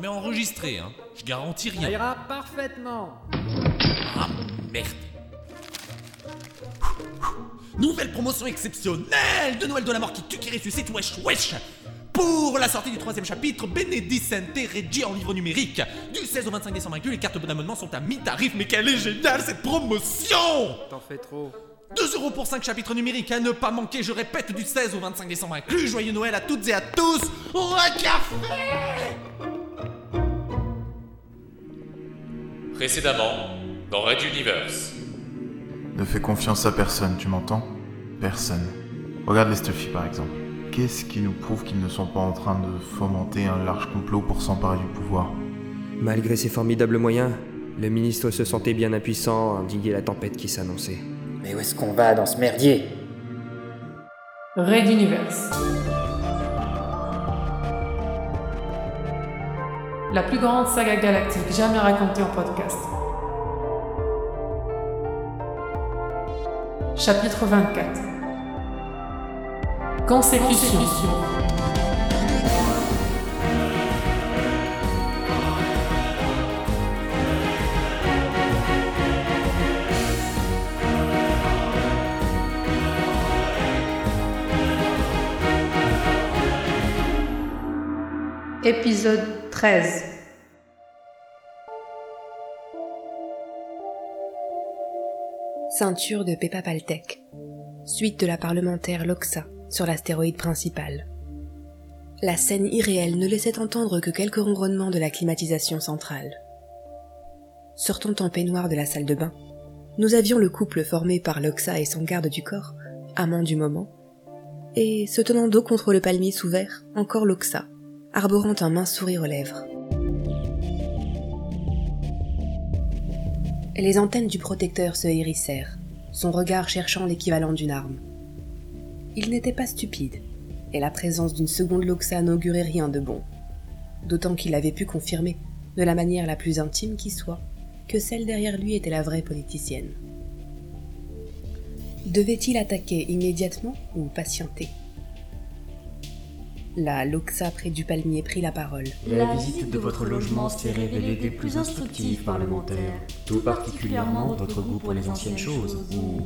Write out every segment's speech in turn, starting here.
mais enregistré, hein. Je garantis Ça rien. ira parfaitement. Ah merde. Nouvelle promotion exceptionnelle de Noël de la mort qui tue, qui ressuscite, wesh wesh pour la sortie du troisième chapitre, Benedicente Regi en livre numérique. Du 16 au 25 décembre inclus, les cartes d'abonnement sont à mi-tarif, mais quelle est géniale cette promotion T'en fais trop. 2 euros pour 5 chapitres numériques à ne pas manquer, je répète, du 16 au 25 décembre inclus. Joyeux Noël à toutes et à tous au café Précédemment, dans Red Universe. Ne fais confiance à personne, tu m'entends? Personne. Regarde les Stuffy par exemple. Qu'est-ce qui nous prouve qu'ils ne sont pas en train de fomenter un large complot pour s'emparer du pouvoir? Malgré ses formidables moyens, le ministre se sentait bien impuissant à endiguer la tempête qui s'annonçait. Mais où est-ce qu'on va dans ce merdier? Red Universe. La plus grande saga galactique jamais racontée en podcast. Chapitre 24. Consécution. Épisode 13. Ceinture de Peppa Paltec. Suite de la parlementaire Loxa sur l'astéroïde principal. La scène irréelle ne laissait entendre que quelques ronronnements de la climatisation centrale. Sortant en peignoir de la salle de bain, nous avions le couple formé par Loxa et son garde du corps, amant du moment, et se tenant dos contre le palmier sous verre, encore Loxa, arborant un mince sourire aux lèvres. Les antennes du protecteur se hérissèrent, son regard cherchant l'équivalent d'une arme. Il n'était pas stupide, et la présence d'une seconde Loxa n'augurait rien de bon. D'autant qu'il avait pu confirmer, de la manière la plus intime qui soit, que celle derrière lui était la vraie politicienne. Devait-il attaquer immédiatement ou patienter? La Loxa près du palmier prit la parole. La visite de votre logement s'est révélée des plus instructives parlementaires, tout particulièrement votre goût pour les anciennes choses, ou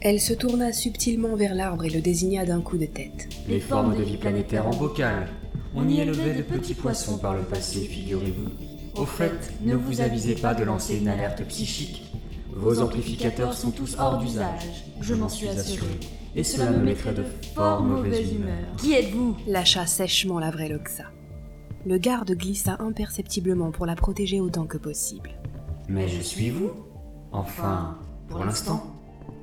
Elle se tourna subtilement vers l'arbre et le désigna d'un coup de tête. les formes de vie planétaire en bocal. On y élevait de petits poissons par le passé, figurez-vous. Au fait, ne vous avisez pas de lancer une alerte psychique. Vos amplificateurs sont tous hors d'usage, je m'en suis assuré, et cela me mettrait de fort mauvaise humeur. Qui êtes-vous? Lâcha sèchement la vraie Loxa. Le garde glissa imperceptiblement pour la protéger autant que possible. Mais je suis vous. Enfin, pour l'instant.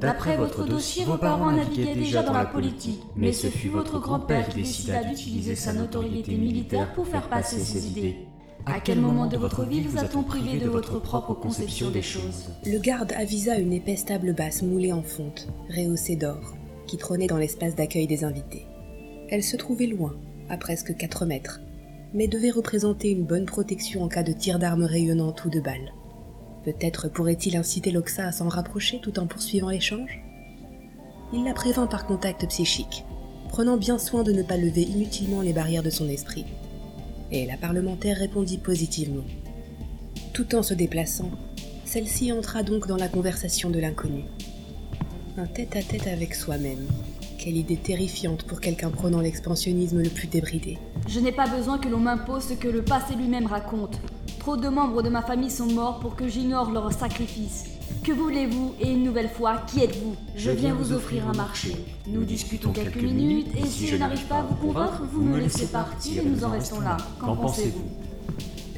D'après votre dossier, vos parents naviguaient déjà dans la politique. Mais ce fut votre grand-père qui décida d'utiliser sa notoriété militaire pour faire passer ses idées. À quel moment de votre vie vous a-t-on privé de votre propre conception des choses? Le garde avisa une épaisse table basse moulée en fonte, rehaussée d'or, qui trônait dans l'espace d'accueil des invités. Elle se trouvait loin, à presque 4 mètres, mais devait représenter une bonne protection en cas de tir d'armes rayonnantes ou de balles. Peut-être pourrait-il inciter Loxa à s'en rapprocher tout en poursuivant l'échange? Il la prévint par contact psychique, prenant bien soin de ne pas lever inutilement les barrières de son esprit. Et la parlementaire répondit positivement. Tout en se déplaçant, celle-ci entra donc dans la conversation de l'inconnu. Un tête-à-tête avec soi-même. Quelle idée terrifiante pour quelqu'un prenant l'expansionnisme le plus débridé. Je n'ai pas besoin que l'on m'impose ce que le passé lui-même raconte. Trop de membres de ma famille sont morts pour que j'ignore leurs sacrifices. Que voulez-vous Et une nouvelle fois, qui êtes-vous? Je viens vous offrir un marché. Nous discutons quelques minutes et si je n'arrive pas à vous convaincre, vous me laissez partir et nous en restons là. Qu'en pensez-vous?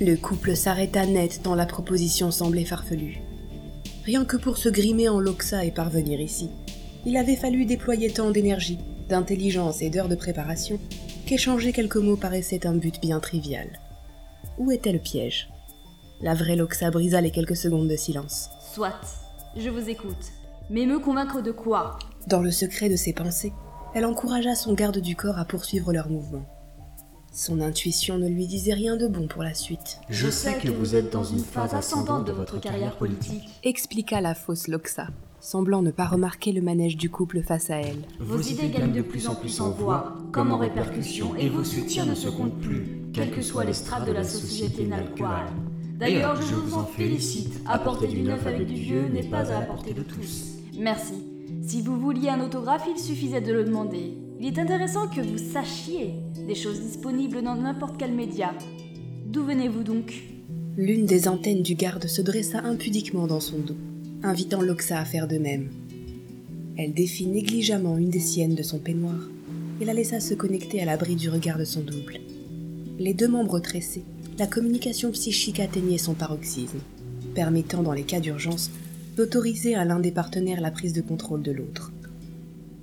Le couple s'arrêta net tant la proposition semblait farfelue. Rien que pour se grimer en Loxa et parvenir ici, il avait fallu déployer tant d'énergie, d'intelligence et d'heures de préparation qu'échanger quelques mots paraissait un but bien trivial. Où était le piège? La vraie Loxa brisa les quelques secondes de silence. Soit, je vous écoute. Mais me convaincre de quoi? Dans le secret de ses pensées, elle encouragea son garde du corps à poursuivre leur mouvement. Son intuition ne lui disait rien de bon pour la suite, Je sais que vous êtes dans une phase ascendante de votre carrière politique. expliqua la fausse Loxa. semblant ne pas remarquer le manège du couple face à elle. Vos idées gagnent de plus en plus en voix, comme en répercussion, et vos soutiens ne se comptent plus, quelles que soient les strates de la société nalquale. D'ailleurs, je vous en félicite. Apporter du neuf avec du vieux n'est pas à la portée de tous. Merci. Si vous vouliez un autographe, il suffisait de le demander. Il est intéressant que vous sachiez des choses disponibles dans n'importe quel média. D'où venez-vous donc? L'une des antennes du garde se dressa impudiquement dans son dos, invitant Loxa à faire de même. Elle défit négligemment une des siennes de son peignoir et la laissa se connecter à l'abri du regard de son double. Les deux membres tressés, la communication psychique atteignait son paroxysme, permettant dans les cas d'urgence d'autoriser à l'un des partenaires la prise de contrôle de l'autre.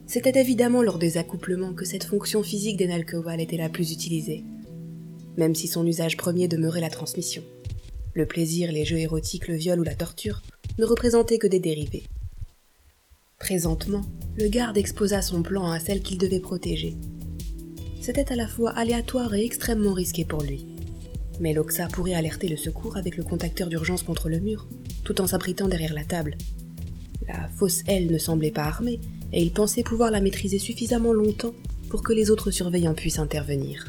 C'était évidemment lors des accouplements que cette fonction physique des Nalkowal était la plus utilisée, même si son usage premier demeurait la transmission. Le plaisir, les jeux érotiques, le viol ou la torture ne représentaient que des dérivés. Présentement, le garde exposa son plan à celle qu'il devait protéger. C'était à la fois aléatoire et extrêmement risqué pour lui. Mais Loxa pourrait alerter le secours avec le contacteur d'urgence contre le mur, tout en s'abritant derrière la table. La fausse aile ne semblait pas armée, et il pensait pouvoir la maîtriser suffisamment longtemps pour que les autres surveillants puissent intervenir.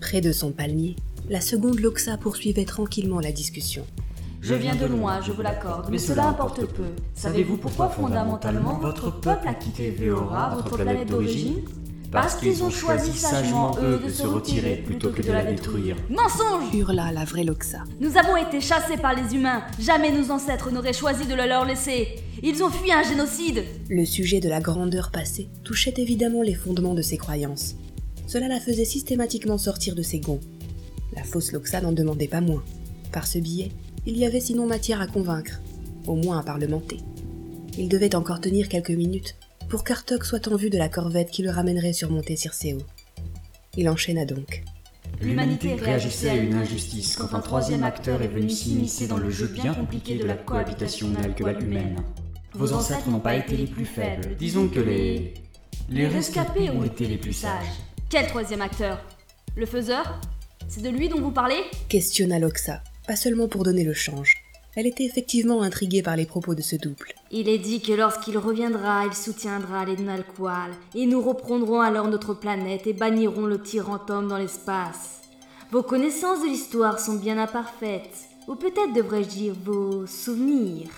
Près de son palmier, la seconde Loxa poursuivait tranquillement la discussion. Je viens de loin, je vous l'accorde, mais cela importe peu. Savez-vous pourquoi fondamentalement votre peuple a quitté Veora, votre planète d'origine? Parce qu'ils ont choisi sagement, eux, de se retirer plutôt que de la détruire. Mensonge Hurla la vraie Loxa. Nous avons été chassés par les humains. Jamais nos ancêtres n'auraient choisi de le leur laisser. Ils ont fui un génocide. Le sujet de la grandeur passée touchait évidemment les fondements de ses croyances. Cela la faisait systématiquement sortir de ses gonds. La fausse Loxa n'en demandait pas moins. Par ce billet, il y avait sinon matière à convaincre, au moins à parlementer. Il devait encore tenir quelques minutes pour qu'Artok soit en vue de la corvette qui le ramènerait sur Monte Circeo. Il enchaîna donc. L'humanité réagissait à une injustice quand un troisième acteur est venu s'immiscer dans le jeu bien compliqué de la cohabitation nalquevale humaine. Vos ancêtres n'ont pas été les plus faibles. Disons que les. Les rescapés ont été les plus sages. Quel troisième acteur? Le faiseur? C'est de lui dont vous parlez? Questionna Loxa, pas seulement pour donner le change. Elle était effectivement intriguée par les propos de ce double. Il est dit que lorsqu'il reviendra, il soutiendra les Nalqual, et nous reprendrons alors notre planète et bannirons le tyrantum dans l'espace. Vos connaissances de l'histoire sont bien imparfaites, ou peut-être devrais-je dire vos souvenirs.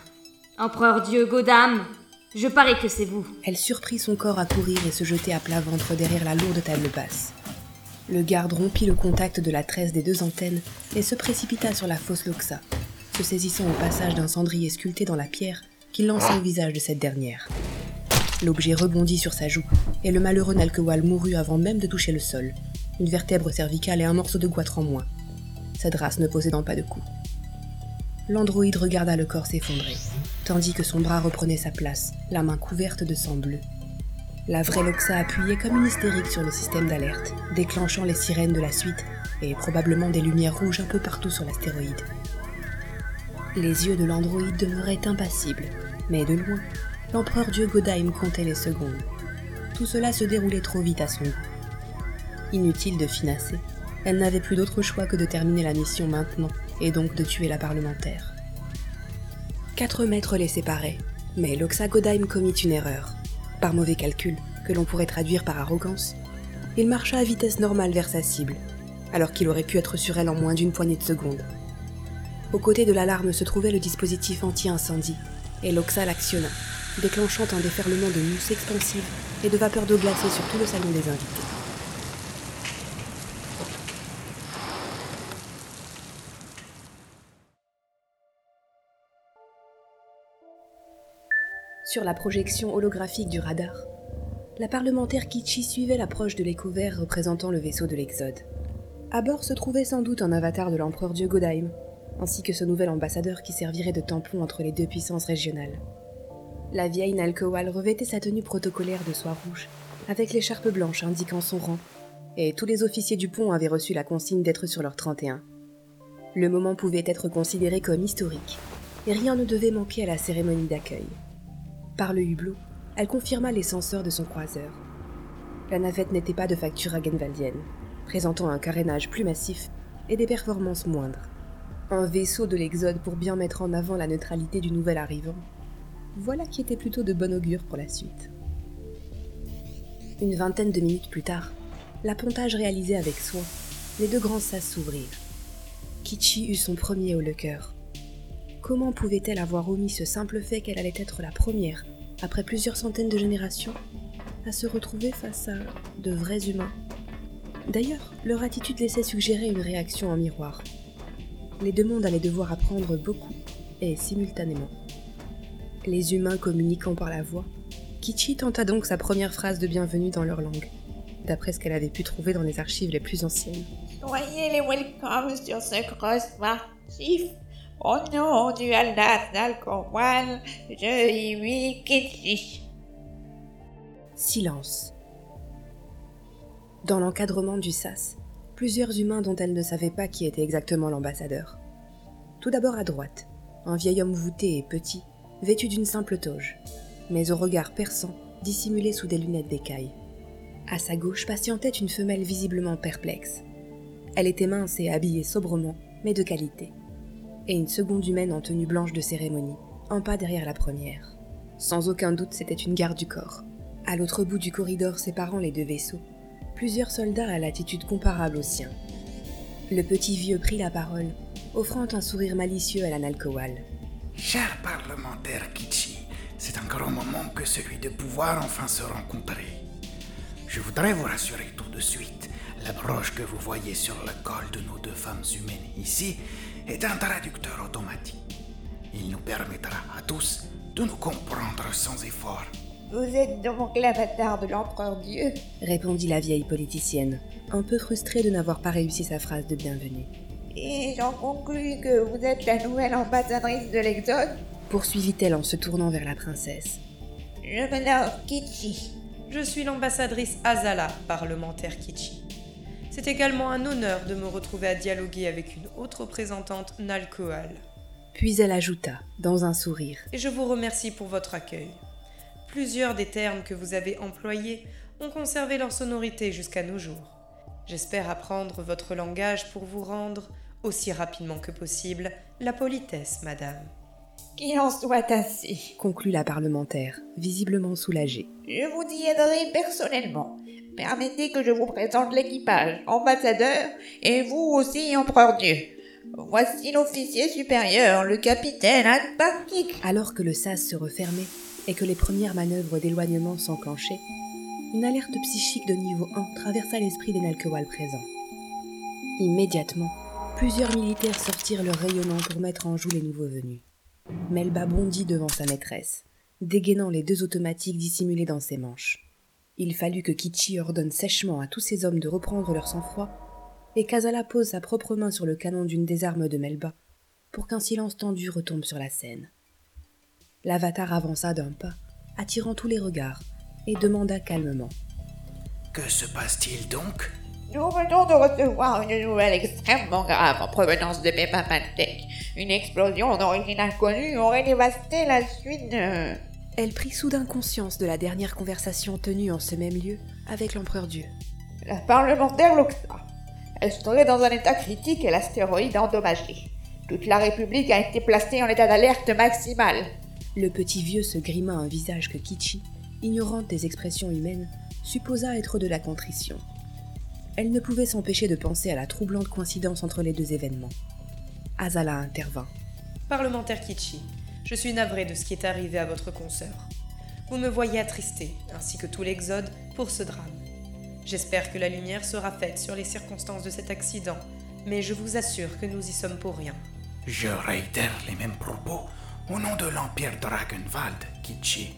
Empereur Dieu Godam, je parie que c'est vous. Elle surprit son corps à courir et se jeter à plat ventre derrière la lourde table basse. Le garde rompit le contact de la tresse des deux antennes et se précipita sur la fausse Loxa, saisissant au passage d'un cendrier sculpté dans la pierre qu'il lança au visage de cette dernière. L'objet rebondit sur sa joue, et le malheureux Nalkewal mourut avant même de toucher le sol, une vertèbre cervicale et un morceau de goitre en moins, cette race ne possédant pas de cou. L'androïde regarda le corps s'effondrer, tandis que son bras reprenait sa place, la main couverte de sang bleu. La vraie Loxa appuyait comme une hystérique sur le système d'alerte, déclenchant les sirènes de la suite et probablement des lumières rouges un peu partout sur l'astéroïde. Les yeux de l'androïde demeuraient impassibles, mais de loin, l'empereur Dieu Godaim comptait les secondes. Tout cela se déroulait trop vite à son goût. Inutile de finasser, elle n'avait plus d'autre choix que de terminer la mission maintenant, et donc de tuer la parlementaire. Quatre mètres les séparaient, mais Loxa Godaim commit une erreur. Par mauvais calcul, que l'on pourrait traduire par arrogance, il marcha à vitesse normale vers sa cible, alors qu'il aurait pu être sur elle en moins d'une poignée de secondes. Aux côtés de l'alarme se trouvait le dispositif anti-incendie, et Loxa l'actionna, déclenchant un déferlement de mousse expansive et de vapeur d'eau glacée sur tout le salon des invités. Sur la projection holographique du radar, la parlementaire Kichi suivait l'approche de l'écho représentant le vaisseau de l'Exode. À bord se trouvait sans doute un avatar de l'empereur Dieu Godaim, ainsi que ce nouvel ambassadeur qui servirait de tampon entre les deux puissances régionales. La vieille Nalkowal revêtait sa tenue protocolaire de soie rouge, avec l'écharpe blanche indiquant son rang, et tous les officiers du pont avaient reçu la consigne d'être sur leur 31. Le moment pouvait être considéré comme historique, et rien ne devait manquer à la cérémonie d'accueil. Par le hublot, elle confirma les censeurs de son croiseur. La navette n'était pas de facture agenvaldienne, présentant un carénage plus massif et des performances moindres. Un vaisseau de l'Exode pour bien mettre en avant la neutralité du nouvel arrivant. Voilà qui était plutôt de bon augure pour la suite. Une vingtaine de minutes plus tard, l'appontage réalisé avec soin, les deux grands sas s'ouvrirent. Kichi eut son premier haut le cœur. Comment pouvait-elle avoir omis ce simple fait qu'elle allait être la première, après plusieurs centaines de générations, à se retrouver face à de vrais humains? D'ailleurs, leur attitude laissait suggérer une réaction en miroir. Les deux mondes allaient devoir apprendre beaucoup, et simultanément. Les humains communiquant par la voix, Kichi tenta donc sa première phrase de bienvenue dans leur langue, d'après ce qu'elle avait pu trouver dans les archives les plus anciennes. Soyez les welcomes sur ce cross martif. Au nom du je y Kichi. Silence. Dans l'encadrement du SAS, plusieurs humains dont elle ne savait pas qui était exactement l'ambassadeur. Tout d'abord à droite, un vieil homme voûté et petit, vêtu d'une simple toge, mais au regard perçant, dissimulé sous des lunettes d'écaille. À sa gauche patientait une femelle visiblement perplexe. Elle était mince et habillée sobrement, mais de qualité. Et une seconde humaine en tenue blanche de cérémonie, un pas derrière la première. Sans aucun doute, c'était une garde du corps. À l'autre bout du corridor séparant les deux vaisseaux, plusieurs soldats à l'attitude comparable au sien. Le petit vieux prit la parole, offrant un sourire malicieux à la Nalcoal. Cher parlementaire Kichi, c'est un grand moment que celui de pouvoir enfin se rencontrer. Je voudrais vous rassurer tout de suite, la broche que vous voyez sur le col de nos deux femmes humaines ici est un traducteur automatique. Il nous permettra à tous de nous comprendre sans effort. Vous êtes donc l'avatar de l'empereur Dieu répondit la vieille politicienne, un peu frustrée de n'avoir pas réussi sa phrase de bienvenue. Et j'en conclus que vous êtes la nouvelle ambassadrice de l'Exode poursuivit-elle en se tournant vers la princesse. Je me nomme Kichi. Je suis l'ambassadrice Azala, parlementaire Kichi. C'est également un honneur de me retrouver à dialoguer avec une autre représentante Nalcoal. Puis elle ajouta, dans un sourire. Et je vous remercie pour votre accueil. Plusieurs des termes que vous avez employés ont conservé leur sonorité jusqu'à nos jours. J'espère apprendre votre langage pour vous rendre, aussi rapidement que possible, la politesse, madame. Qu'il en soit ainsi, conclut la parlementaire, visiblement soulagée. Je vous y aiderai personnellement. Permettez que je vous présente l'équipage, ambassadeur, et vous aussi, empereur Dieu. Voici l'officier supérieur, le capitaine Adbakik. Alors que le sas se refermait et que les premières manœuvres d'éloignement s'enclenchaient, une alerte psychique de niveau 1 traversa l'esprit des Nalkewal présents. Immédiatement, plusieurs militaires sortirent leur rayonnant pour mettre en joue les nouveaux venus. Melba bondit devant sa maîtresse, dégainant les deux automatiques dissimulés dans ses manches. Il fallut que Kichi ordonne sèchement à tous ses hommes de reprendre leur sang-froid, et qu'Azala pose sa propre main sur le canon d'une des armes de Melba, pour qu'un silence tendu retombe sur la scène. L'avatar avança d'un pas, attirant tous les regards, et demanda calmement. Que se passe-t-il donc? Nous venons de recevoir une nouvelle extrêmement grave en provenance de Pantec. Une explosion d'origine inconnue aurait dévasté la suite de... Elle prit soudain conscience de la dernière conversation tenue en ce même lieu avec l'empereur Dieu. La parlementaire Loxa. Elle serait dans un état critique et l'astéroïde endommagé. Toute la République a été placée en état d'alerte maximale. Le petit vieux se grima un visage que Kichi, ignorante des expressions humaines, supposa être de la contrition. Elle ne pouvait s'empêcher de penser à la troublante coïncidence entre les deux événements. Azala intervint. Parlementaire Kichi, je suis navré de ce qui est arrivé à votre consoeur. Vous me voyez attristé, ainsi que tout l'Exode, pour ce drame. J'espère que la lumière sera faite sur les circonstances de cet accident, mais je vous assure que nous y sommes pour rien. Je réitère les mêmes propos au nom de l'Empire Dragonwald, Kichi.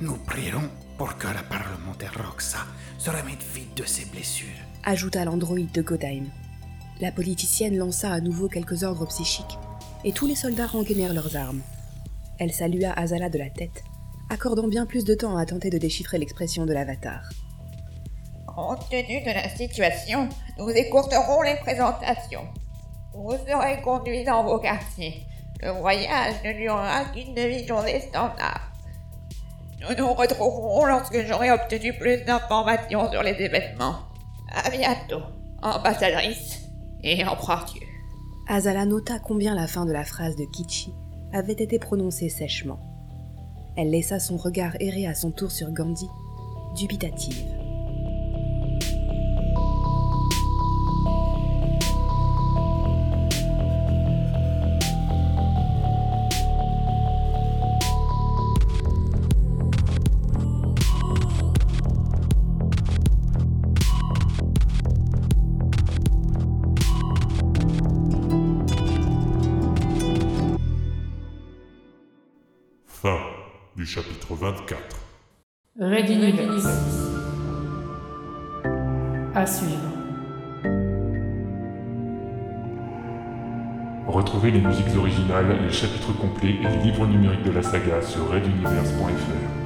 Nous prierons pour que la parlementaire Roxa se remette vite de ses blessures. Ajouta l'androïde de Godheim. La politicienne lança à nouveau quelques ordres psychiques, et tous les soldats rengainèrent leurs armes. Elle salua Azala de la tête, accordant bien plus de temps à tenter de déchiffrer l'expression de l'avatar. Compte tenu de la situation, nous écourterons les présentations. Vous serez conduits dans vos quartiers. Le voyage ne durera qu'une demi-journée standard. Nous nous retrouverons lorsque j'aurai obtenu plus d'informations sur les événements. À bientôt, ambassadrice et empereur Dieu. Azala nota combien la fin de la phrase de Kichi avait été prononcée sèchement. Elle laissa son regard errer à son tour sur Gandhi, dubitative. Du chapitre 24. Red Universe. À suivre. Retrouvez les musiques originales, les chapitres complets et les livres numériques de la saga sur reduniverse.fr.